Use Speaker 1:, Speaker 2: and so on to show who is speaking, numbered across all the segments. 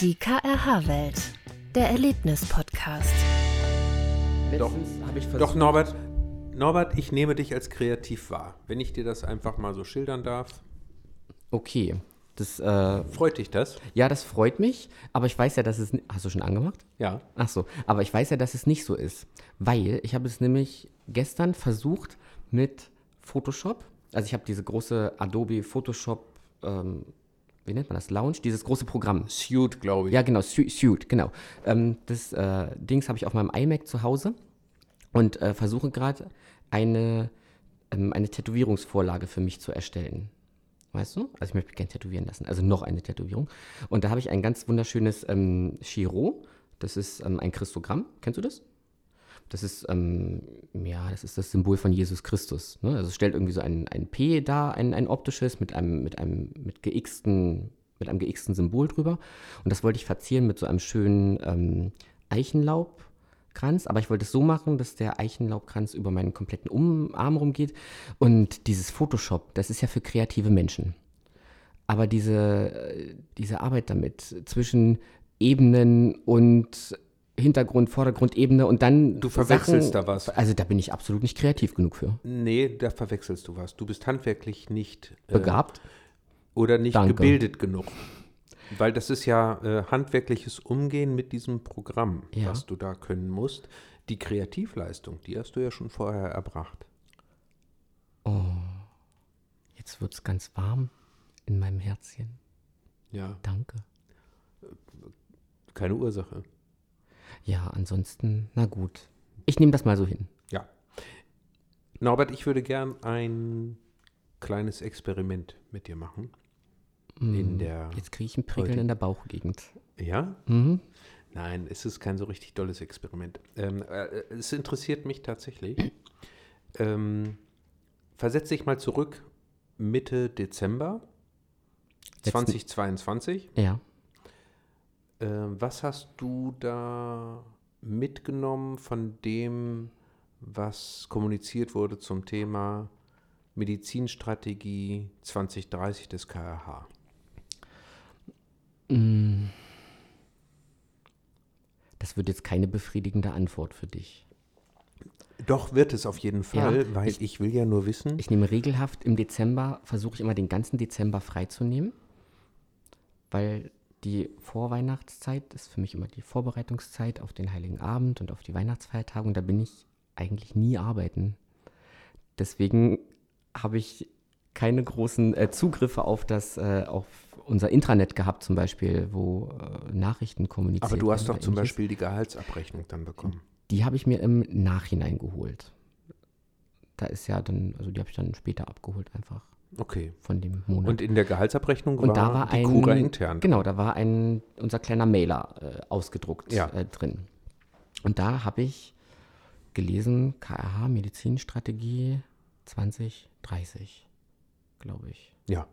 Speaker 1: Die KRH-Welt, der Erlebnis-Podcast.
Speaker 2: Doch,
Speaker 3: Letztens habe ich versucht,
Speaker 2: doch, Norbert, Norbert, ich nehme dich als kreativ wahr. Wenn ich dir das einfach mal so schildern darf,
Speaker 3: Okay, das, äh,
Speaker 2: freut dich das?
Speaker 3: ja, das freut mich, aber ich weiß ja, dass es. Hast du schon angemacht?
Speaker 2: Ja.
Speaker 3: Ach so, aber ich weiß ja, dass es nicht so ist, weil ich habe es nämlich gestern versucht mit Photoshop. Also ich habe diese große Adobe Photoshop, ähm, wie nennt man das, Lounge, dieses große Programm.
Speaker 2: Suit, glaube ich.
Speaker 3: Ja, genau, Su- Suit, genau. Ähm, das äh, Dings habe ich auf meinem iMac zu Hause und äh, versuche gerade eine, ähm, eine Tätowierungsvorlage für mich zu erstellen. Weißt du? Also ich möchte mich gerne tätowieren lassen. Also noch eine Tätowierung. Und da habe ich ein ganz wunderschönes ähm, Chiro. Das ist ähm, ein Christogramm. Kennst du das? Das ist, ähm, ja, das ist das Symbol von Jesus Christus. Ne? Also es stellt irgendwie so ein, ein P da, ein, ein optisches, mit einem, mit einem, mit geixten, mit einem geixten Symbol drüber. Und das wollte ich verzieren mit so einem schönen ähm, Eichenlaubkranz. Aber ich wollte es so machen, dass der Eichenlaubkranz über meinen kompletten um Arm rumgeht. Und dieses Photoshop, das ist ja für kreative Menschen. Aber diese, äh, diese Arbeit damit zwischen Ebenen und Hintergrund, Vordergrundebene und dann.
Speaker 2: Du verwechselst
Speaker 3: Sachen,
Speaker 2: da was.
Speaker 3: Also da bin ich absolut nicht kreativ genug für.
Speaker 2: Nee, da verwechselst du was. Du bist handwerklich nicht äh,
Speaker 3: Begabt?
Speaker 2: oder nicht
Speaker 3: Danke.
Speaker 2: gebildet genug. Weil das ist ja äh, handwerkliches Umgehen mit diesem Programm,
Speaker 3: Ja.
Speaker 2: was du da können musst. Die Kreativleistung, die hast du ja schon vorher erbracht.
Speaker 3: Jetzt wird es ganz warm in meinem Herzchen.
Speaker 2: Ja,
Speaker 3: Danke.
Speaker 2: keine Ursache.
Speaker 3: Ja, ansonsten, na gut. Ich nehme das mal so hin.
Speaker 2: Ja. Norbert, ich würde gern ein kleines Experiment mit dir machen. In der.
Speaker 3: Jetzt kriege ich ein Prickeln
Speaker 2: Heute-
Speaker 3: in der Bauchgegend.
Speaker 2: Ja?
Speaker 3: Mhm.
Speaker 2: Nein, es ist kein so richtig tolles Experiment. Ähm, äh, es interessiert mich tatsächlich. Ähm, versetz dich mal zurück Mitte Dezember
Speaker 3: Letzten-
Speaker 2: 2022.
Speaker 3: Ja.
Speaker 2: Ähm, was hast du da mitgenommen von dem, was kommuniziert wurde zum Thema Medizinstrategie 2030 des KRH?
Speaker 3: Das wird jetzt keine befriedigende Antwort für dich.
Speaker 2: Doch wird es auf jeden Fall,
Speaker 3: Ja,
Speaker 2: weil
Speaker 3: ich-
Speaker 2: ich, will ja nur wissen.
Speaker 3: Ich nehme regelhaft im Dezember, versuche ich immer den ganzen Dezember freizunehmen, weil die Vorweihnachtszeit ist für mich immer die Vorbereitungszeit auf den Heiligen Abend und auf die Weihnachtsfeiertage und da bin ich eigentlich nie arbeiten. Deswegen habe ich keine großen äh, Zugriffe auf das, äh, auf unser Intranet gehabt zum Beispiel, wo äh, Nachrichten kommuniziert
Speaker 2: Aber du hast doch zum
Speaker 3: ähnliches.
Speaker 2: Beispiel die Gehaltsabrechnung dann bekommen.
Speaker 3: Die habe ich mir im Nachhinein geholt. Da ist ja dann, also die habe ich dann später abgeholt einfach
Speaker 2: Okay.
Speaker 3: von dem Monat.
Speaker 2: Und in der Gehaltsabrechnung
Speaker 3: Und
Speaker 2: war,
Speaker 3: da war
Speaker 2: die
Speaker 3: ein
Speaker 2: Cura intern.
Speaker 3: Genau, da war ein unser kleiner Mailer äh, ausgedruckt
Speaker 2: Ja.
Speaker 3: äh, drin. Und da habe ich gelesen KRH Medizinstrategie 2030, glaube ich.
Speaker 2: Ja.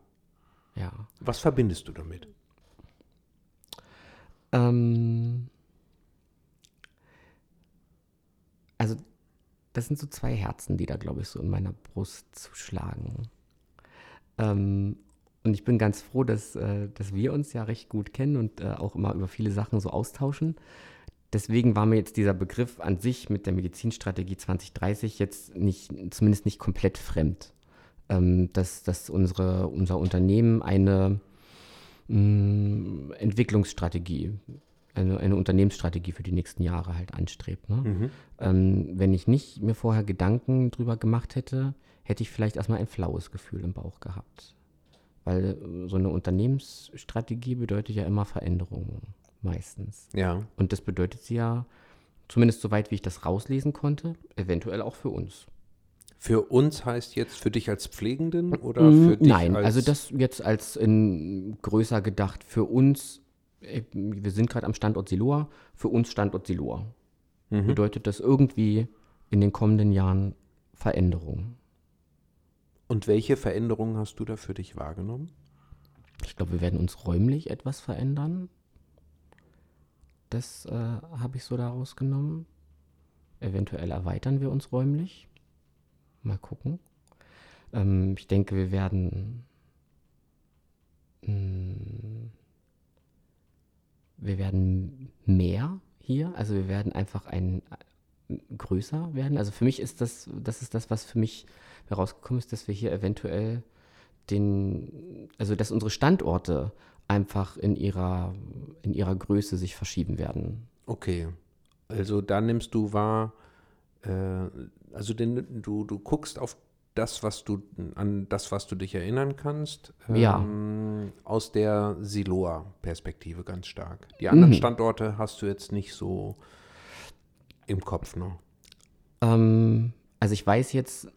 Speaker 3: Ja.
Speaker 2: Was verbindest du damit?
Speaker 3: Ähm, also, das sind so zwei Herzen, die da, glaube ich, so in meiner Brust zuschlagen. Ähm, und ich bin ganz froh, dass, äh, dass wir uns ja recht gut kennen und äh, auch immer über viele Sachen so austauschen. Deswegen war mir jetzt dieser Begriff an sich mit der Medizinstrategie 2030 jetzt nicht, zumindest nicht komplett fremd. Ähm, dass, dass unsere, unser Unternehmen eine mh, Entwicklungsstrategie, eine, eine Unternehmensstrategie für die nächsten Jahre halt anstrebt. Ne? Ähm, wenn ich nicht mir vorher Gedanken drüber gemacht hätte, hätte ich vielleicht erstmal ein flaues Gefühl im Bauch gehabt. Weil äh, so eine Unternehmensstrategie bedeutet ja immer Veränderungen, meistens.
Speaker 2: Ja.
Speaker 3: Und das bedeutet sie ja, zumindest soweit wie ich das rauslesen konnte, eventuell auch für uns.
Speaker 2: Für uns heißt jetzt für dich als Pflegenden oder für dich
Speaker 3: Mm, Nein,
Speaker 2: als
Speaker 3: also das jetzt als in größer gedacht für uns, wir sind gerade am Standort Siloa, für uns Standort Siloa.
Speaker 2: Mhm.
Speaker 3: Bedeutet das irgendwie in den kommenden Jahren Veränderungen?
Speaker 2: Und welche Veränderungen hast du da für dich wahrgenommen?
Speaker 3: Ich glaube, wir werden uns räumlich etwas verändern. Das äh, habe ich so daraus genommen. Eventuell erweitern wir uns räumlich. Mal gucken. Ähm, ich denke, wir werden. mm, wir werden mehr hier, also wir werden einfach ein größer werden. Also für mich ist das, das ist das, was für mich herausgekommen ist, dass wir hier eventuell den, also dass unsere Standorte einfach in ihrer, in ihrer Größe sich verschieben werden.
Speaker 2: Okay. Also da nimmst du wahr, äh, also den, du, du guckst auf das, was du, an das, was du dich erinnern kannst,
Speaker 3: Ja.
Speaker 2: ähm, aus der Siloa-Perspektive ganz stark. Die anderen
Speaker 3: Mhm.
Speaker 2: Standorte hast du jetzt nicht so im Kopf noch.
Speaker 3: Ähm, also ich weiß jetzt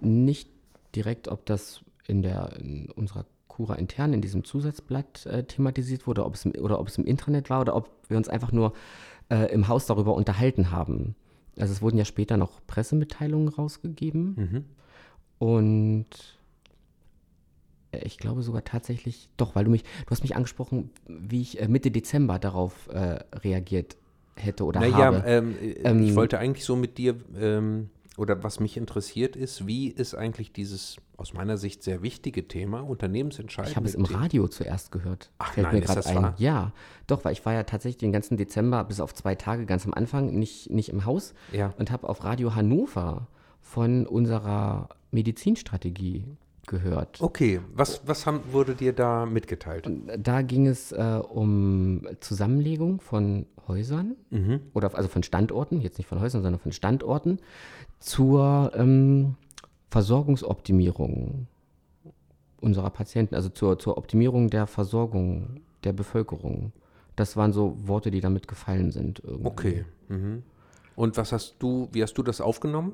Speaker 3: nicht direkt, ob das in der in unserer Cura intern in diesem Zusatzblatt äh, thematisiert wurde, ob es im, oder ob es im Intranet war oder ob wir uns einfach nur äh, im Haus darüber unterhalten haben. Also es wurden ja später noch Pressemitteilungen rausgegeben
Speaker 2: Mhm.
Speaker 3: Und äh, ich glaube sogar tatsächlich, doch, weil du mich, du hast mich angesprochen, wie ich äh, Mitte Dezember darauf äh, reagiert hätte oder
Speaker 2: Naja,
Speaker 3: habe.
Speaker 2: ähm, äh,
Speaker 3: Ähm,
Speaker 2: ich wollte eigentlich so mit dir, ähm, oder was mich interessiert ist, wie ist eigentlich dieses aus meiner Sicht sehr wichtige Thema, Unternehmensentscheidungen?
Speaker 3: Ich habe es im Radio zuerst gehört.
Speaker 2: Ach
Speaker 3: Fällt
Speaker 2: nein,
Speaker 3: mir
Speaker 2: ist das
Speaker 3: ein.
Speaker 2: wahr?
Speaker 3: Ja, doch, weil ich war ja tatsächlich den ganzen Dezember bis auf zwei Tage ganz am Anfang nicht, nicht im Haus
Speaker 2: Ja.
Speaker 3: und habe auf Radio Hannover von unserer Medizinstrategie gehört.
Speaker 2: Okay, was, was haben, wurde dir da mitgeteilt?
Speaker 3: Da ging es äh, um Zusammenlegung von Häusern
Speaker 2: Mhm.
Speaker 3: oder also von Standorten, jetzt nicht von Häusern, sondern von Standorten zur ähm, Versorgungsoptimierung unserer Patienten, also zur, zur Optimierung der Versorgung der Bevölkerung. Das waren so Worte, die damit gefallen sind. Irgendwie.
Speaker 2: Okay. Mhm. Und was hast du, wie hast du das aufgenommen?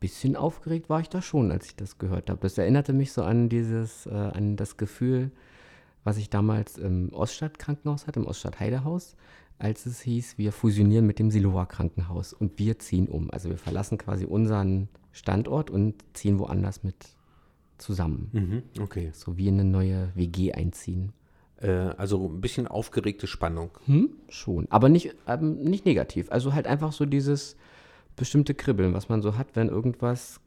Speaker 3: Bisschen aufgeregt war ich da schon, als ich das gehört habe. Das erinnerte mich so an dieses, äh, an das Gefühl, was ich damals im Oststadt-Krankenhaus hatte, im Oststadt-Heidehaus, als es hieß, wir fusionieren mit dem Siloa-Krankenhaus und wir ziehen um. Also wir verlassen quasi unseren Standort und ziehen woanders mit zusammen.
Speaker 2: Mhm. Okay.
Speaker 3: So wie in eine neue WG einziehen.
Speaker 2: Äh, also ein bisschen aufgeregte Spannung.
Speaker 3: Hm, schon. Aber nicht, ähm, nicht negativ. Also halt einfach so dieses bestimmte Kribbeln, was man so hat, wenn irgendwas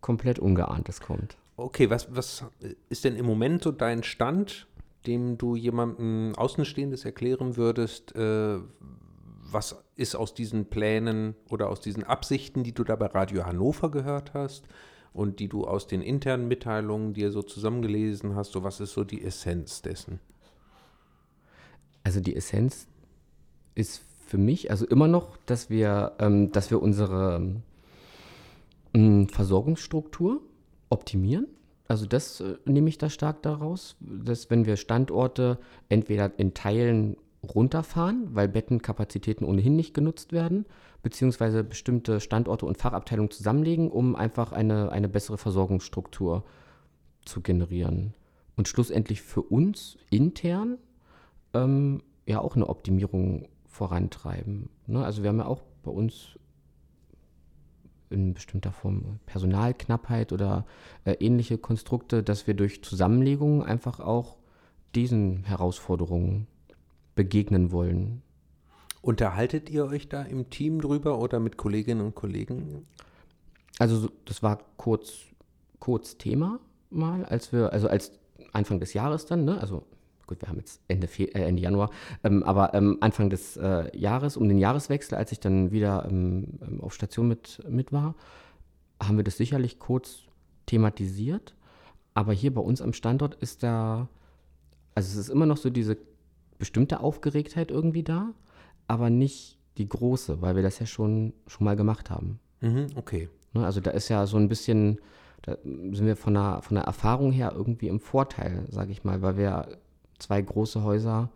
Speaker 3: komplett Ungeahntes kommt.
Speaker 2: Okay, was, was ist denn im Moment so dein Stand, dem du jemandem Außenstehendes erklären würdest, äh, was ist aus diesen Plänen oder aus diesen Absichten, die du da bei Radio Hannover gehört hast und die du aus den internen Mitteilungen dir so zusammengelesen hast, so was ist so die Essenz dessen?
Speaker 3: Also die Essenz ist für mich also immer noch, dass wir, ähm, dass wir unsere ähm, Versorgungsstruktur optimieren. Also das äh, nehme ich da stark daraus, dass wenn wir Standorte entweder in Teilen runterfahren, weil Bettenkapazitäten ohnehin nicht genutzt werden, beziehungsweise bestimmte Standorte und Fachabteilungen zusammenlegen, um einfach eine, eine bessere Versorgungsstruktur zu generieren. Und schlussendlich für uns intern ähm, ja auch eine Optimierung vorantreiben. Ne? Also wir haben ja auch bei uns in bestimmter Form Personalknappheit oder äh, ähnliche Konstrukte, dass wir durch Zusammenlegungen einfach auch diesen Herausforderungen begegnen wollen.
Speaker 2: Unterhaltet ihr euch da im Team drüber oder mit Kolleginnen und Kollegen?
Speaker 3: Also so- das war kurz, kurz Thema mal, als wir, also als Anfang des Jahres dann, ne? also gut, wir haben jetzt Ende, Fe äh, Ende Januar, ähm, aber ähm, Anfang des äh, Jahres, um den Jahreswechsel, als ich dann wieder ähm, ähm, auf Station mit, mit war, haben wir das sicherlich kurz thematisiert. Aber hier bei uns am Standort ist da, also es ist immer noch so diese bestimmte Aufgeregtheit irgendwie da, aber nicht die große, weil wir das ja schon, schon mal gemacht haben.
Speaker 2: Mhm, okay.
Speaker 3: Ne, also da ist ja so ein bisschen, da sind wir von der, von der Erfahrung her irgendwie im Vorteil, sage ich mal, weil wir zwei große Häuser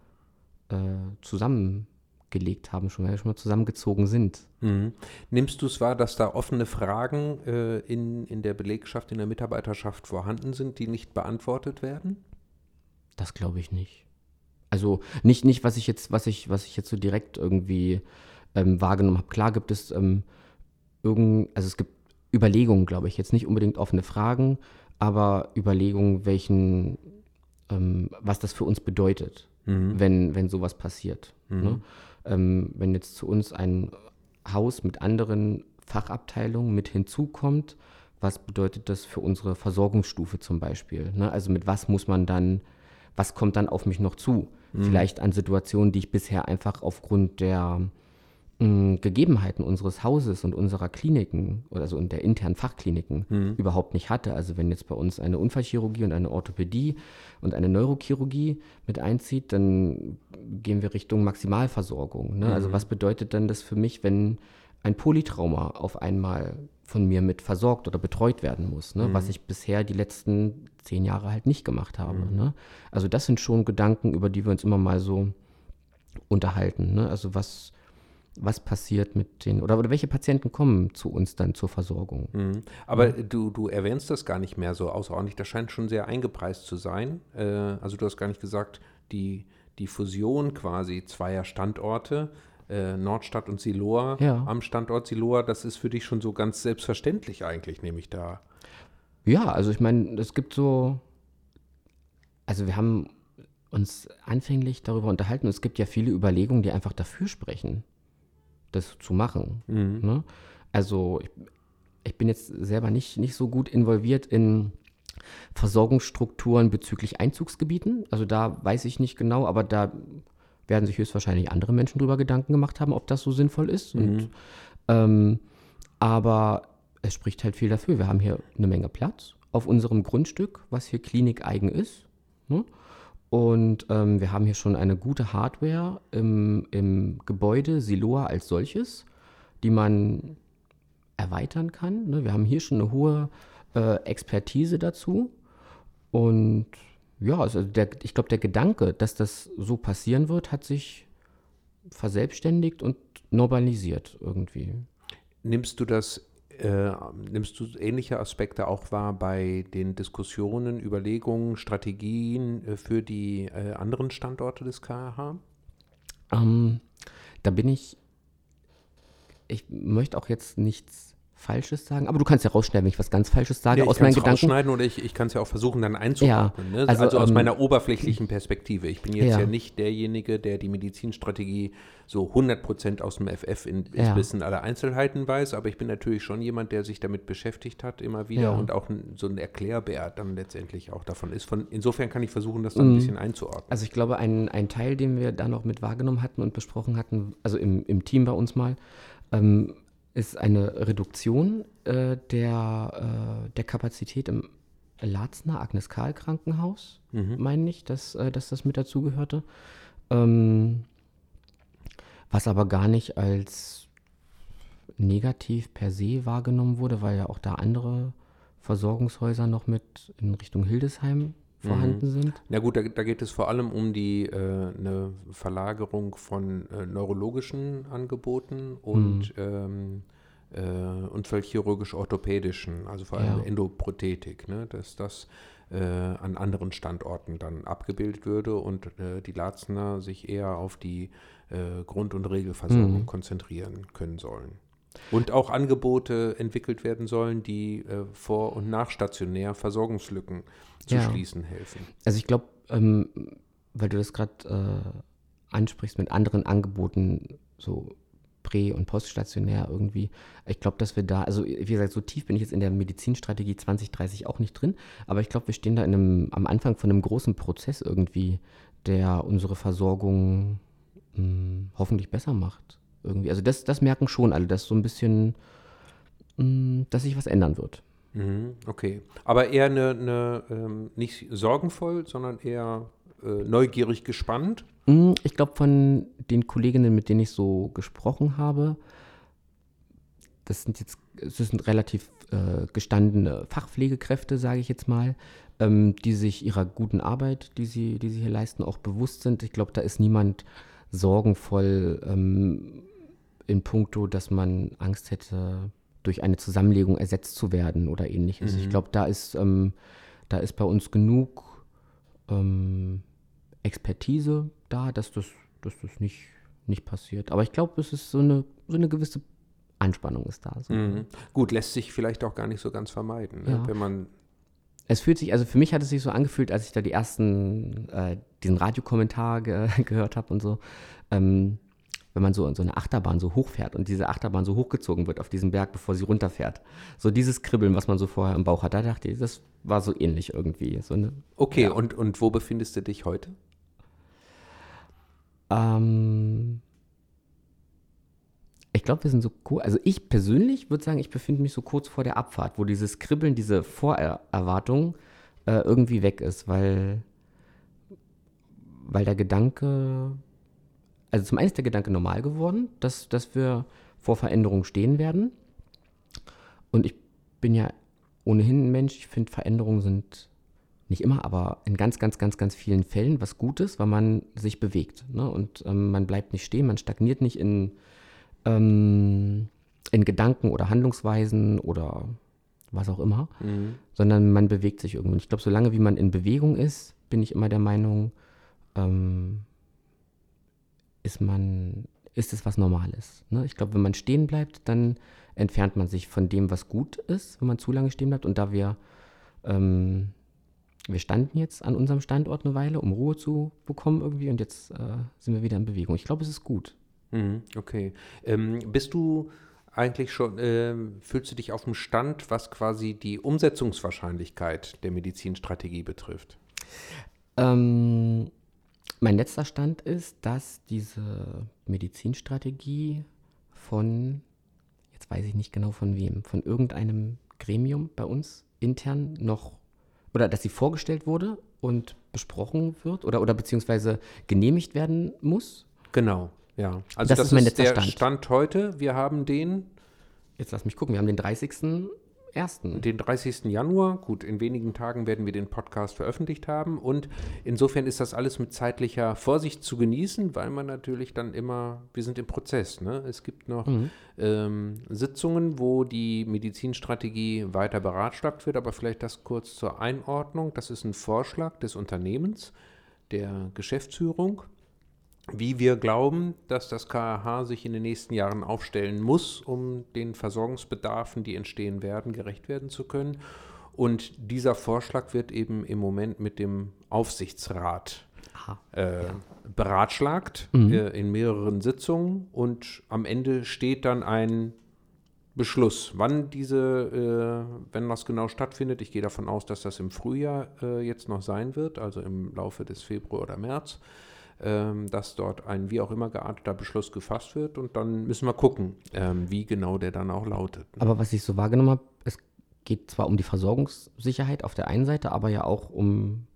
Speaker 3: äh, zusammengelegt haben, schon, schon mal zusammengezogen sind.
Speaker 2: Mhm. Nimmst du es wahr, dass da offene Fragen äh, in, in der Belegschaft, in der Mitarbeiterschaft vorhanden sind, die nicht beantwortet werden?
Speaker 3: Das glaube ich nicht. Also nicht, nicht, was ich jetzt, was ich, was ich jetzt so direkt irgendwie ähm, wahrgenommen habe. Klar gibt es ähm, irgend, also es gibt Überlegungen, glaube ich, jetzt nicht unbedingt offene Fragen, aber Überlegungen, welchen, ähm, was das für uns bedeutet, wenn, wenn sowas passiert. Ne? Ähm, wenn jetzt zu uns ein Haus mit anderen Fachabteilungen mit hinzukommt, was bedeutet das für unsere Versorgungsstufe zum Beispiel? Ne? Also mit was muss man dann, was kommt dann auf mich noch zu?
Speaker 2: Mhm.
Speaker 3: Vielleicht an Situationen, die ich bisher einfach aufgrund der mh, Gegebenheiten unseres Hauses und unserer Kliniken, also in der internen Fachkliniken,
Speaker 2: Mhm.
Speaker 3: überhaupt nicht hatte. Also wenn jetzt bei uns eine Unfallchirurgie und eine Orthopädie und eine Neurochirurgie mit einzieht, dann gehen wir Richtung Maximalversorgung. Ne? Also was bedeutet denn das für mich, wenn ein Polytrauma auf einmal von mir mit versorgt oder betreut werden muss, ne? was ich bisher die letzten zehn Jahre halt nicht gemacht habe. Ne? Also das sind schon Gedanken, über die wir uns immer mal so unterhalten. Ne? Also was, was passiert mit den, oder, oder welche Patienten kommen zu uns dann zur Versorgung?
Speaker 2: Mhm. Aber du, du erwähnst das gar nicht mehr so außerordentlich. Das scheint schon sehr eingepreist zu sein. Äh, also du hast gar nicht gesagt, die, die Fusion quasi zweier Standorte, äh, Nordstadt und Siloa
Speaker 3: Ja.
Speaker 2: am Standort Siloa, das ist für dich schon so ganz selbstverständlich eigentlich, nehme ich da.
Speaker 3: Ja, also ich meine, es gibt so, also wir haben uns anfänglich darüber unterhalten, es gibt ja viele Überlegungen, die einfach dafür sprechen, das zu machen. Ne? Also ich, ich bin jetzt selber nicht, nicht so gut involviert in Versorgungsstrukturen bezüglich Einzugsgebieten. Also da weiß ich nicht genau, aber da werden sich höchstwahrscheinlich andere Menschen drüber Gedanken gemacht haben, ob das so sinnvoll ist. Und, ähm, aber es spricht halt viel dafür. Wir haben hier eine Menge Platz auf unserem Grundstück, was hier klinikeigen ist. Ne? Und ähm, wir haben hier schon eine gute Hardware im, im Gebäude Siloa als solches, die man erweitern kann. Ne? Wir haben hier schon eine hohe äh, Expertise dazu. Und ja, also der, ich glaube, der Gedanke, dass das so passieren wird, hat sich verselbstständigt und normalisiert irgendwie.
Speaker 2: Nimmst du das, äh, nimmst du ähnliche Aspekte auch wahr bei den Diskussionen, Überlegungen, Strategien äh, für die äh, anderen Standorte des KH?
Speaker 3: Ähm, da bin ich. Ich möchte auch jetzt nichts Falsches sagen, aber du kannst ja rausschneiden, wenn ich was ganz Falsches sage,
Speaker 2: Ja,
Speaker 3: aus meinen Gedanken.
Speaker 2: rausschneiden oder ich, ich kann es ja auch versuchen, dann einzuordnen. ne? also
Speaker 3: also,
Speaker 2: aus
Speaker 3: ähm,
Speaker 2: meiner oberflächlichen Perspektive. Ich bin jetzt ja.
Speaker 3: Ja.
Speaker 2: nicht derjenige, der die Medizinstrategie so 100% aus dem FF in,
Speaker 3: Ja.
Speaker 2: Wissen aller Einzelheiten weiß, aber ich bin natürlich schon jemand, der sich damit beschäftigt hat immer wieder
Speaker 3: Ja.
Speaker 2: und auch so ein Erklärbär dann letztendlich auch davon ist. Von, insofern kann ich versuchen, das dann ein bisschen einzuordnen.
Speaker 3: Also ich glaube, ein, ein Teil, den wir da noch mit wahrgenommen hatten und besprochen hatten, also im, im Team bei uns mal, ähm, ist eine Reduktion äh, der, äh, der Kapazität im Larzner Agnes Karl Krankenhaus, meine ich, dass, äh, dass das mit dazugehörte. Ähm, was aber gar nicht als negativ per se wahrgenommen wurde, weil ja auch da andere Versorgungshäuser noch mit in Richtung Hildesheim vorhanden sind.
Speaker 2: Na gut, da, da geht es vor allem um die äh, eine Verlagerung von äh, neurologischen Angeboten und ähm, äh, unfallchirurgisch-orthopädischen, also vor allem
Speaker 3: Ja.
Speaker 2: Endoprothetik, ne, dass das äh, an anderen Standorten dann abgebildet würde und äh, die Larzner sich eher auf die äh, Grund- und Regelversorgung konzentrieren können sollen. Und auch Angebote entwickelt werden sollen, die äh, vor- und nachstationär Versorgungslücken zu
Speaker 3: Ja.
Speaker 2: schließen helfen.
Speaker 3: Also ich glaube, ähm, weil du das gerade äh, ansprichst mit anderen Angeboten, so prä- und poststationär irgendwie, ich glaube, dass wir da, also wie gesagt, so tief bin ich jetzt in der Medizinstrategie 2030 auch nicht drin, aber ich glaube, wir stehen da in einem, am Anfang von einem großen Prozess irgendwie, der unsere Versorgung mh, hoffentlich besser macht. Irgendwie. Also das, das merken schon alle, dass so ein bisschen, mh, dass sich was ändern wird.
Speaker 2: Mhm, okay. Aber eher eine, eine ähm, nicht sorgenvoll, sondern eher äh, neugierig gespannt.
Speaker 3: Mm, Ich glaube, von den Kolleginnen, mit denen ich so gesprochen habe, das sind jetzt, es sind relativ äh, gestandene Fachpflegekräfte, sage ich jetzt mal, ähm, die sich ihrer guten Arbeit, die sie, die sie hier leisten, auch bewusst sind. Ich glaube, da ist niemand sorgenvoll ähm, in puncto, dass man Angst hätte, durch eine Zusammenlegung ersetzt zu werden oder ähnliches. Ich glaube, da ist, ähm, da ist bei uns genug ähm, Expertise da, dass das, dass das nicht, nicht passiert. Aber ich glaube, es ist so eine, so eine gewisse Anspannung ist da. So.
Speaker 2: Mhm. Gut, lässt sich vielleicht auch gar nicht so ganz vermeiden, ne?
Speaker 3: Ja.
Speaker 2: wenn man
Speaker 3: Es fühlt sich, also für mich hat es sich so angefühlt, als ich da die ersten, äh, diesen Radiokommentar ge gehört habe und so. Ähm, wenn man so in so eine Achterbahn so hochfährt und diese Achterbahn so hochgezogen wird auf diesen Berg, bevor sie runterfährt. So dieses Kribbeln, was man so vorher im Bauch hat, da dachte ich, das war so ähnlich irgendwie. So eine,
Speaker 2: Okay,
Speaker 3: Ja.
Speaker 2: und, und wo befindest du dich heute?
Speaker 3: ähm, ich glaube, wir sind so kurz, also ich persönlich würde sagen, ich befinde mich so kurz vor der Abfahrt, wo dieses Kribbeln, diese Vorerwartung äh, irgendwie weg ist, weil, weil der Gedanke, also zum einen ist der Gedanke normal geworden, dass, dass wir vor Veränderungen stehen werden. Und ich bin ja ohnehin ein Mensch, ich finde Veränderungen sind nicht immer, aber in ganz, ganz, ganz, ganz vielen Fällen was Gutes, weil man sich bewegt. Ne? Und ähm, man bleibt nicht stehen, man stagniert nicht in, ähm, in Gedanken oder Handlungsweisen oder was auch immer, sondern man bewegt sich irgendwo. Und ich glaube, solange wie man in Bewegung ist, bin ich immer der Meinung, ähm, ist man, ist es was Normales. Ne? Ich glaube, wenn man stehen bleibt, dann entfernt man sich von dem, was gut ist, wenn man zu lange stehen bleibt. Und da wir, ähm, wir standen jetzt an unserem Standort eine Weile, um Ruhe zu bekommen irgendwie, und jetzt äh, sind wir wieder in Bewegung. Ich glaube, es ist gut.
Speaker 2: Mhm, okay. Ähm, bist du eigentlich schon, ähm, fühlst du dich auf dem Stand, was quasi die Umsetzungswahrscheinlichkeit der Medizinstrategie betrifft?
Speaker 3: Ähm, mein letzter Stand ist, dass diese Medizinstrategie von, jetzt weiß ich nicht genau von wem, von irgendeinem Gremium bei uns intern noch, oder dass sie vorgestellt wurde und besprochen wird oder, oder beziehungsweise genehmigt werden muss.
Speaker 2: Genau, ja. Also
Speaker 3: Das
Speaker 2: das,
Speaker 3: ist mein
Speaker 2: ist
Speaker 3: letzter
Speaker 2: der
Speaker 3: Stand.
Speaker 2: Stand heute. Wir haben den
Speaker 3: Jetzt lass mich gucken, wir haben den 30.01.
Speaker 2: den 30. Januar. Gut, in wenigen Tagen werden wir den Podcast veröffentlicht haben. Und insofern ist das alles mit zeitlicher Vorsicht zu genießen, weil man natürlich dann immer, wir sind im Prozess. Ne? Es gibt noch ähm, Sitzungen, wo die Medizinstrategie weiter beratschlagt wird. Aber vielleicht das kurz zur Einordnung. Das ist ein Vorschlag des Unternehmens, der Geschäftsführung wie wir glauben, dass das KAH sich in den nächsten Jahren aufstellen muss, um den Versorgungsbedarfen, die entstehen werden, gerecht werden zu können. Und dieser Vorschlag wird eben im Moment mit dem Aufsichtsrat äh, beratschlagt äh, in mehreren Sitzungen und am Ende steht dann ein Beschluss, wann diese, äh, wenn das genau stattfindet. Ich gehe davon aus, dass das im Frühjahr äh, jetzt noch sein wird, also im Laufe des Februar oder März dass dort ein wie auch immer gearteter Beschluss gefasst wird und dann müssen wir gucken, ähm, wie genau der dann auch lautet. ne?
Speaker 3: Aber was ich so wahrgenommen habe, es geht zwar um die Versorgungssicherheit auf der einen Seite, aber ja auch um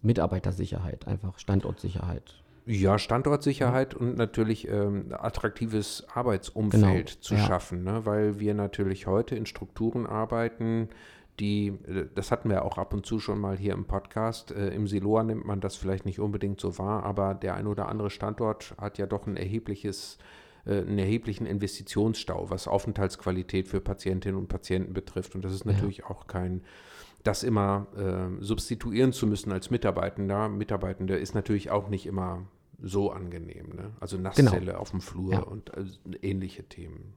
Speaker 3: Mitarbeitersicherheit, einfach Standortsicherheit.
Speaker 2: Ja, Standortsicherheit und natürlich ähm, attraktives Arbeitsumfeld
Speaker 3: Genau,
Speaker 2: zu
Speaker 3: ja.
Speaker 2: schaffen, ne? weil wir natürlich heute in Strukturen arbeiten, die, äh, das hatten wir auch ab und zu schon mal hier im Podcast, äh, im Siloa nimmt man das vielleicht nicht unbedingt so wahr, aber der ein oder andere Standort hat ja doch ein erhebliches, äh, einen erheblichen Investitionsstau, was Aufenthaltsqualität für Patientinnen und Patienten betrifft und das ist natürlich auch kein das immer äh, substituieren zu müssen als Mitarbeitender, Mitarbeitende ist natürlich auch nicht immer so angenehm. Ne? Also Nasszelle auf dem Flur
Speaker 3: Ja.
Speaker 2: und äh, ähnliche Themen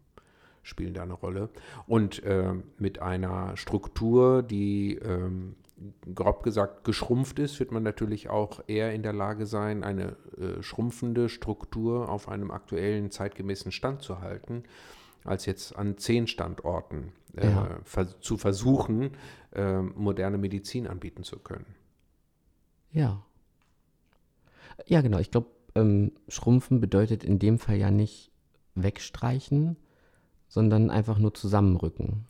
Speaker 2: spielen da eine Rolle. Und äh, mit einer Struktur, die ähm, grob gesagt geschrumpft ist, wird man natürlich auch eher in der Lage sein, eine äh, schrumpfende Struktur auf einem aktuellen zeitgemäßen Stand zu halten, als jetzt an zehn Standorten äh,
Speaker 3: Ja.
Speaker 2: vers zu versuchen, äh, moderne Medizin anbieten zu können.
Speaker 3: Ja. Ja, genau. Ich glaube, ähm, schrumpfen bedeutet in dem Fall ja nicht wegstreichen, sondern einfach nur zusammenrücken.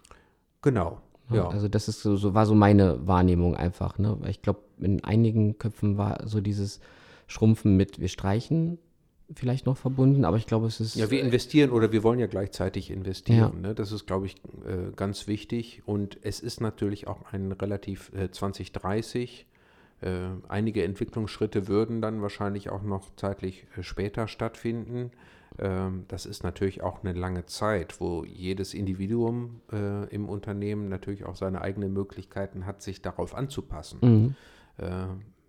Speaker 2: Genau.
Speaker 3: Ne?
Speaker 2: Ja.
Speaker 3: Also das ist so, so war so meine Wahrnehmung einfach. Ne? Weil ich glaube, in einigen Köpfen war so dieses Schrumpfen mit wir streichen vielleicht noch verbunden, aber ich glaube, es ist
Speaker 2: Ja, wir investieren oder wir wollen ja gleichzeitig investieren.
Speaker 3: Ja.
Speaker 2: Ne? Das ist, glaube ich, äh, ganz wichtig. Und es ist natürlich auch ein relativ äh, 2030. Äh, einige Entwicklungsschritte würden dann wahrscheinlich auch noch zeitlich äh, später stattfinden. Ähm, das ist natürlich auch eine lange Zeit, wo jedes Individuum äh, im Unternehmen natürlich auch seine eigenen Möglichkeiten hat, sich darauf anzupassen.
Speaker 3: Mhm.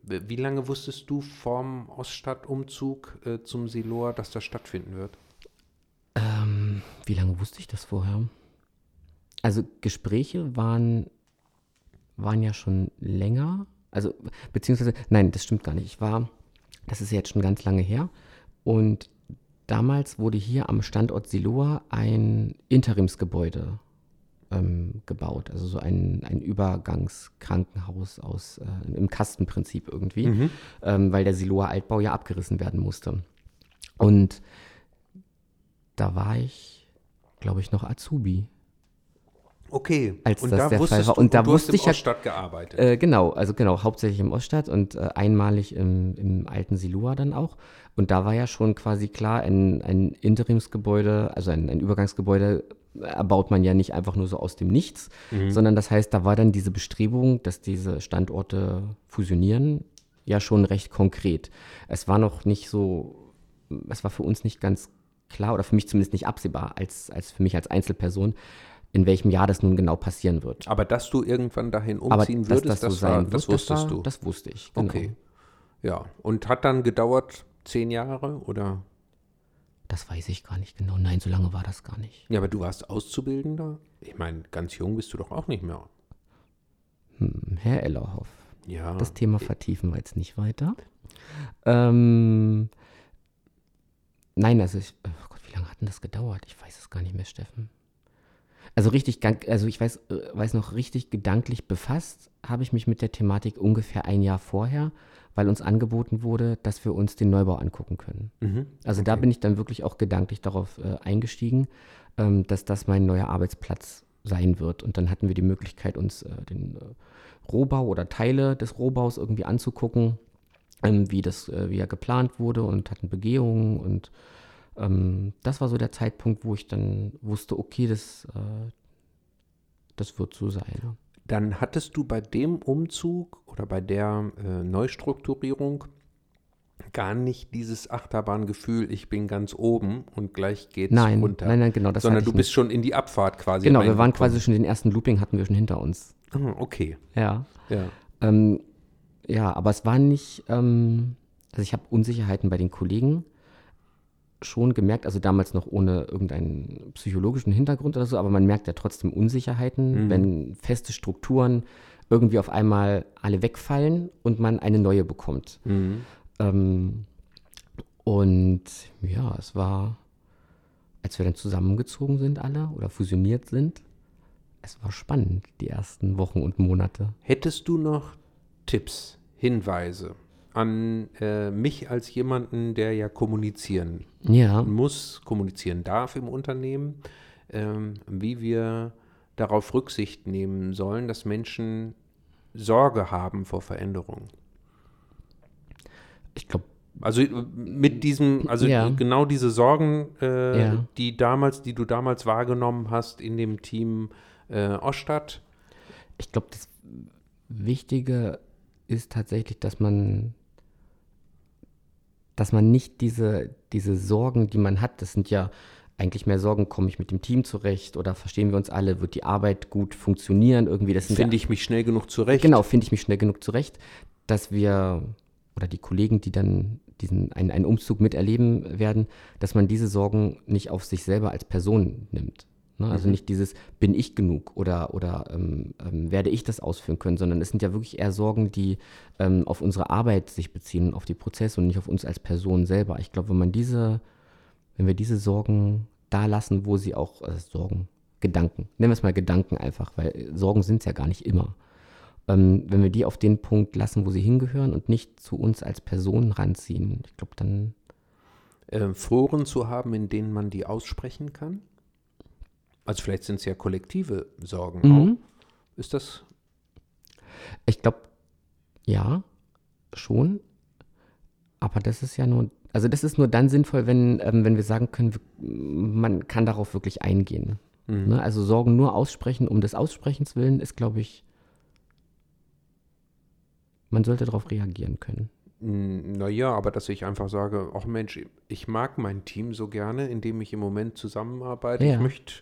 Speaker 2: Wie lange wusstest du vom Oststadtumzug zum Siloa, dass das stattfinden wird?
Speaker 3: Ähm, wie lange wusste ich das vorher? Also Gespräche waren, waren ja schon länger. Also, beziehungsweise, nein, das stimmt gar nicht. Ich war, das ist jetzt schon ganz lange her. Und damals wurde hier am Standort Siloa ein Interimsgebäude ähm, gebaut. Also so ein, ein Übergangskrankenhaus aus, äh, im Kastenprinzip irgendwie,
Speaker 2: Mhm.
Speaker 3: ähm, weil der Siloa Altbau ja abgerissen werden musste. Und da war ich, glaube ich, noch Azubi.
Speaker 2: Okay.
Speaker 3: Als
Speaker 2: und
Speaker 3: das
Speaker 2: da
Speaker 3: der Fall war.
Speaker 2: du,
Speaker 3: Und da
Speaker 2: du
Speaker 3: wusste
Speaker 2: hast
Speaker 3: ich
Speaker 2: im
Speaker 3: ja-
Speaker 2: Oststadt gearbeitet.
Speaker 3: Äh, genau, also genau, hauptsächlich im Oststadt und äh, einmalig im, im alten Silua dann auch. Und da war ja schon quasi klar, ein, ein Interimsgebäude, also ein, ein Übergangsgebäude erbaut man ja nicht einfach nur so aus dem Nichts, sondern das heißt, da war dann diese Bestrebung, dass diese Standorte fusionieren, ja schon recht konkret. Es war noch nicht so, es war für uns nicht ganz klar oder für mich zumindest nicht absehbar, als, als für mich als Einzelperson, in welchem Jahr das nun genau passieren wird.
Speaker 2: Aber dass du irgendwann dahin
Speaker 3: Aber
Speaker 2: umziehen
Speaker 3: dass
Speaker 2: würdest,
Speaker 3: das so
Speaker 2: das,
Speaker 3: sein
Speaker 2: war,
Speaker 3: wird,
Speaker 2: das wusstest
Speaker 3: war,
Speaker 2: du.
Speaker 3: Das wusste ich. Genau.
Speaker 2: okay. Ja. Und hat dann gedauert zehn Jahre oder?
Speaker 3: Das weiß ich gar nicht genau. Nein, so lange war das gar nicht.
Speaker 2: Ja, aber du warst Auszubildender? Ich meine, ganz jung bist du doch auch nicht mehr.
Speaker 3: Hm, Herr Ellerhoff,
Speaker 2: Ja.
Speaker 3: das Thema vertiefen wir jetzt nicht weiter. Ähm, nein, also ich, oh Gott, wie lange hat denn das gedauert? Ich weiß es gar nicht mehr, Steffen. Also richtig, also ich weiß, äh, weiß noch richtig gedanklich befasst habe ich mich mit der Thematik ungefähr ein Jahr vorher, weil uns angeboten wurde, dass wir uns den Neubau angucken können.
Speaker 2: Mhm.
Speaker 3: Also da bin ich dann wirklich auch gedanklich darauf äh, eingestiegen, ähm, dass das mein neuer Arbeitsplatz sein wird. Und dann hatten wir die Möglichkeit, uns äh, den äh, Rohbau oder Teile des Rohbaus irgendwie anzugucken, ähm, wie das, äh, wie er geplant wurde und hatten Begehungen und ähm, das war so der Zeitpunkt, wo ich dann wusste, okay, das, äh, das wird so sein.
Speaker 2: Dann hattest du bei dem Umzug oder bei der äh, Neustrukturierung gar nicht dieses Achterbahngefühl, ich bin ganz oben und gleich geht's
Speaker 3: Nein,
Speaker 2: runter.
Speaker 3: nein, nein, genau, das
Speaker 2: Sondern du bist schon in die Abfahrt quasi.
Speaker 3: Genau, wir waren quasi schon den ersten Looping hatten wir schon hinter uns.
Speaker 2: Ah, okay,
Speaker 3: Ja.
Speaker 2: ja.
Speaker 3: Ähm, ja, aber es war nicht, ähm, also ich habe Unsicherheiten bei den Kollegen schon gemerkt, also damals noch ohne irgendeinen psychologischen Hintergrund oder so, aber man merkt ja trotzdem Unsicherheiten, wenn feste Strukturen irgendwie auf einmal alle wegfallen und man eine neue bekommt.
Speaker 2: Mhm.
Speaker 3: Ähm, und ja, es war, als wir dann zusammengezogen sind alle oder fusioniert sind, es war spannend, die ersten Wochen und Monate.
Speaker 2: Hättest du noch Tipps, Hinweise an äh, mich als jemanden, der ja kommunizieren
Speaker 3: Ja.
Speaker 2: muss, kommunizieren darf im Unternehmen, ähm, wie wir darauf Rücksicht nehmen sollen, dass Menschen Sorge haben vor Veränderungen?
Speaker 3: Ich glaube,
Speaker 2: Also äh, mit diesem, also
Speaker 3: Ja.
Speaker 2: genau diese Sorgen, äh,
Speaker 3: Ja.
Speaker 2: die damals, die du damals wahrgenommen hast in dem Team äh, Oststadt.
Speaker 3: ich glaube, das Wichtige ist tatsächlich, dass man, dass man nicht diese, diese Sorgen, die man hat, das sind ja eigentlich mehr Sorgen, komme ich mit dem Team zurecht oder verstehen wir uns alle, wird die Arbeit gut funktionieren irgendwie. Das
Speaker 2: Finde ich mich schnell genug zurecht.
Speaker 3: Genau, finde ich mich schnell genug zurecht, dass wir oder die Kollegen, die dann diesen einen, einen Umzug miterleben werden, dass man diese Sorgen nicht auf sich selber als Person nimmt. Ne? Also nicht dieses, bin ich genug oder, oder ähm, ähm, werde ich das ausführen können, sondern es sind ja wirklich eher Sorgen, die ähm, auf unsere Arbeit sich beziehen, auf die Prozesse und nicht auf uns als Person selber. Ich glaube, wenn man diese, wenn wir diese Sorgen da lassen, wo sie auch, äh, Sorgen, Gedanken, nennen wir es mal Gedanken einfach, weil Sorgen sind es ja gar nicht immer ähm, wenn wir die auf den Punkt lassen, wo sie hingehören und nicht zu uns als Personen ranziehen, ich glaube, dann,
Speaker 2: äh, Foren zu haben, in denen man die aussprechen kann? Also vielleicht sind es ja kollektive Sorgen
Speaker 3: Mhm.
Speaker 2: auch. Ist das?
Speaker 3: ich glaube, ja, schon. Aber das ist ja nur, also das ist nur dann sinnvoll, wenn, ähm, wenn wir sagen können, man kann darauf wirklich eingehen.
Speaker 2: Mhm.
Speaker 3: Ne? Also Sorgen nur aussprechen, um des Aussprechens willen, ist, glaube ich, man sollte darauf reagieren können.
Speaker 2: Naja, aber dass ich einfach sage, ach Mensch, ich mag mein Team so gerne, in dem ich im Moment zusammenarbeite.
Speaker 3: Ja.
Speaker 2: Ich möchte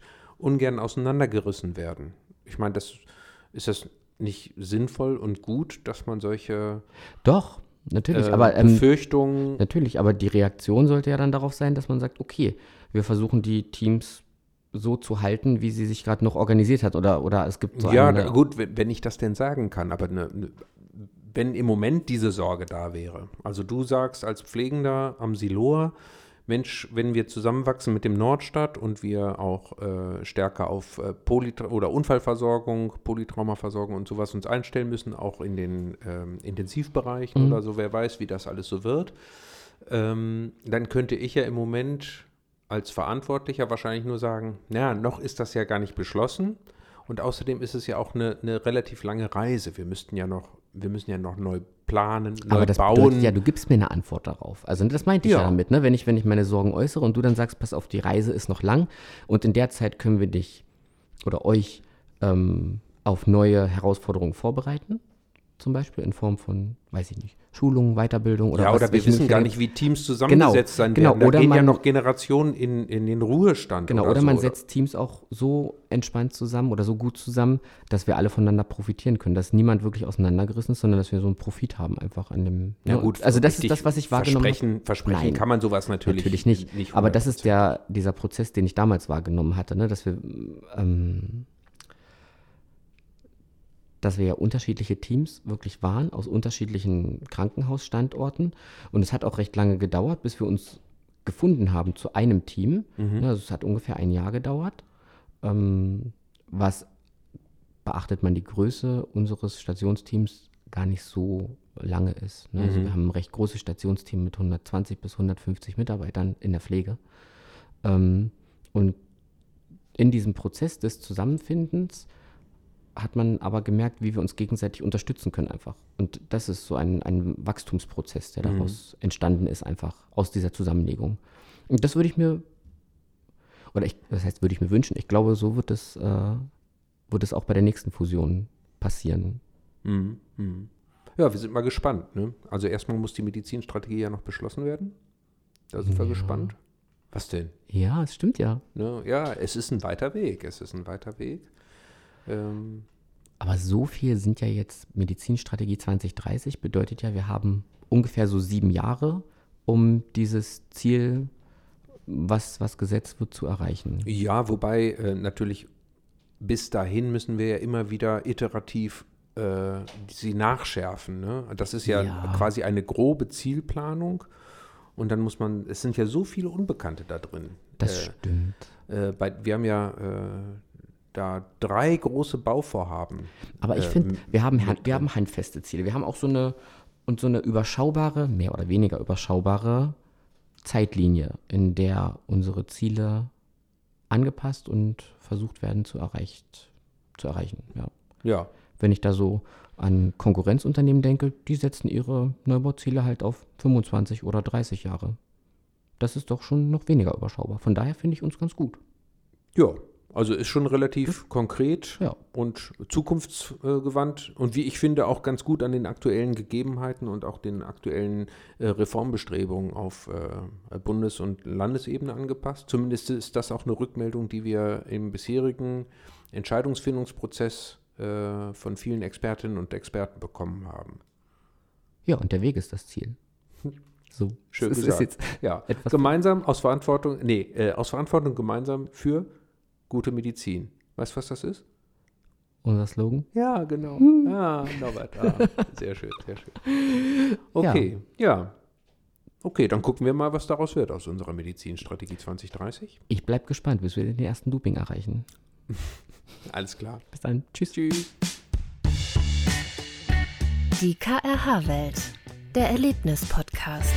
Speaker 2: ungern auseinandergerissen werden. Ich meine, das ist das nicht sinnvoll und gut, dass man solche
Speaker 3: Doch, natürlich,
Speaker 2: äh,
Speaker 3: aber ähm,
Speaker 2: Befürchtungen
Speaker 3: Natürlich, aber die Reaktion sollte ja dann darauf sein, dass man sagt, okay, wir versuchen die Teams so zu halten, wie sie sich gerade noch organisiert hat. Oder, oder es gibt so
Speaker 2: ja,
Speaker 3: eine,
Speaker 2: gut, wenn, ich das denn sagen kann, aber ne, ne, wenn im Moment diese Sorge da wäre, also du sagst als Pflegender am Siloa, Mensch, wenn wir zusammenwachsen mit dem Nordstadt und wir auch äh, stärker auf äh, Polytra oder Unfallversorgung, Polytraumaversorgung und sowas uns einstellen müssen, auch in den ähm, Intensivbereichen
Speaker 3: Mhm.
Speaker 2: oder so, wer weiß, wie das alles so wird, ähm, dann könnte ich ja im Moment als Verantwortlicher wahrscheinlich nur sagen, naja, noch ist das ja gar nicht beschlossen. Und außerdem ist es ja auch eine, eine relativ lange Reise. Wir müssten ja noch, wir müssen ja noch neu planen, neu
Speaker 3: Aber das
Speaker 2: bauen.
Speaker 3: bedeutet ja, du gibst mir eine Antwort darauf. Also das meinte ich ja,
Speaker 2: Ja.
Speaker 3: damit, ne? wenn, ich, wenn ich meine Sorgen äußere und du dann sagst, pass auf, die Reise ist noch lang und in der Zeit können wir dich oder euch ähm, auf neue Herausforderungen vorbereiten. Zum Beispiel in Form von, weiß ich nicht, Schulungen, Weiterbildung oder
Speaker 2: ja,
Speaker 3: was
Speaker 2: oder wir wissen gar nicht, wie Teams zusammengesetzt sein
Speaker 3: genau,
Speaker 2: werden. Da
Speaker 3: oder
Speaker 2: gehen ja
Speaker 3: man-
Speaker 2: noch Generationen in, in den Ruhestand.
Speaker 3: Genau,
Speaker 2: oder,
Speaker 3: oder
Speaker 2: so,
Speaker 3: man setzt Teams auch so entspannt zusammen oder so gut zusammen, dass wir alle voneinander profitieren können, dass niemand wirklich auseinandergerissen ist, sondern dass wir so einen Profit haben einfach an dem.
Speaker 2: Ja
Speaker 3: ne?
Speaker 2: gut,
Speaker 3: also das ist das, was ich wahrgenommen habe.
Speaker 2: Versprechen, versprechen
Speaker 3: Nein.
Speaker 2: kann man sowas natürlich,
Speaker 3: Natürlich nicht. Aber das ist der, dieser Prozess, den ich damals wahrgenommen hatte, ne? dass wir, ähm, dass wir ja unterschiedliche Teams wirklich waren, aus unterschiedlichen Krankenhausstandorten. Und es hat auch recht lange gedauert, bis wir uns gefunden haben zu einem Team. Ne, also es hat ungefähr ein Jahr gedauert. Ähm, was beachtet man die Größe unseres Stationsteams gar nicht so lange ist. Ne? Also wir haben ein recht großes Stationsteam mit 120 bis 150 Mitarbeitern in der Pflege. Ähm, und in diesem Prozess des Zusammenfindens hat man aber gemerkt, wie wir uns gegenseitig unterstützen können einfach. Und das ist so ein, ein Wachstumsprozess, der daraus entstanden ist, einfach aus dieser Zusammenlegung. Und das würde ich mir, oder ich, das heißt, würde ich mir wünschen, ich glaube, so wird es, äh, wird es auch bei der nächsten Fusion passieren.
Speaker 2: Mhm. Mhm. Ja, wir sind mal gespannt. Ne? Also erstmal muss die Medizinstrategie ja noch beschlossen werden. Da sind wir gespannt. Was denn?
Speaker 3: Ja, es stimmt ja.
Speaker 2: Ne? Ja, es ist ein weiter Weg. Es ist ein weiter Weg. Ähm,
Speaker 3: Aber so viel sind ja jetzt Medizinstrategie 2030, bedeutet ja, wir haben ungefähr so sieben Jahre, um dieses Ziel, was, was gesetzt wird, zu erreichen.
Speaker 2: Ja, wobei äh, natürlich bis dahin müssen wir ja immer wieder iterativ äh, sie nachschärfen. Ne? Das ist ja,
Speaker 3: Ja.
Speaker 2: quasi eine grobe Zielplanung. Und dann muss man, es sind ja so viele Unbekannte da drin.
Speaker 3: Das
Speaker 2: äh,
Speaker 3: stimmt.
Speaker 2: äh, bei, wir haben ja äh, da drei große Bauvorhaben.
Speaker 3: Aber ich
Speaker 2: äh,
Speaker 3: finde, wir haben, wir haben handfeste Ziele. Wir haben auch so eine, und so eine überschaubare, mehr oder weniger überschaubare Zeitlinie, in der unsere Ziele angepasst und versucht werden zu, erreicht, zu erreichen. Ja.
Speaker 2: Ja,
Speaker 3: Wenn ich da so an Konkurrenzunternehmen denke, die setzen ihre Neubauziele halt auf 25 oder 30 Jahre. Das ist doch schon noch weniger überschaubar. Von daher finde ich uns ganz gut.
Speaker 2: ja. Also ist schon relativ konkret
Speaker 3: Ja.
Speaker 2: und zukunftsgewandt und wie ich finde auch ganz gut an den aktuellen Gegebenheiten und auch den aktuellen äh, Reformbestrebungen auf äh, Bundes- und Landesebene angepasst. Zumindest ist das auch eine Rückmeldung, die wir im bisherigen Entscheidungsfindungsprozess äh, von vielen Expertinnen und Experten bekommen haben.
Speaker 3: Ja, und der Weg ist das Ziel. So.
Speaker 2: Schön
Speaker 3: es
Speaker 2: gesagt. Ja, gemeinsam aus Verantwortung, nee, äh, aus Verantwortung gemeinsam für gute Medizin. Weißt du, was das ist?
Speaker 3: unser Slogan.
Speaker 2: Ja, genau. Ah, Norbert. Ah, sehr schön, sehr schön. Okay, ja. Okay, dann gucken wir mal, was daraus wird aus unserer Medizinstrategie 2030.
Speaker 3: Ich bleib gespannt, bis wir den ersten Looping erreichen.
Speaker 2: Alles klar.
Speaker 3: Bis dann. Tschüss.
Speaker 2: Tschüss.
Speaker 1: Die KRH-Welt, der Erlebnis-Podcast.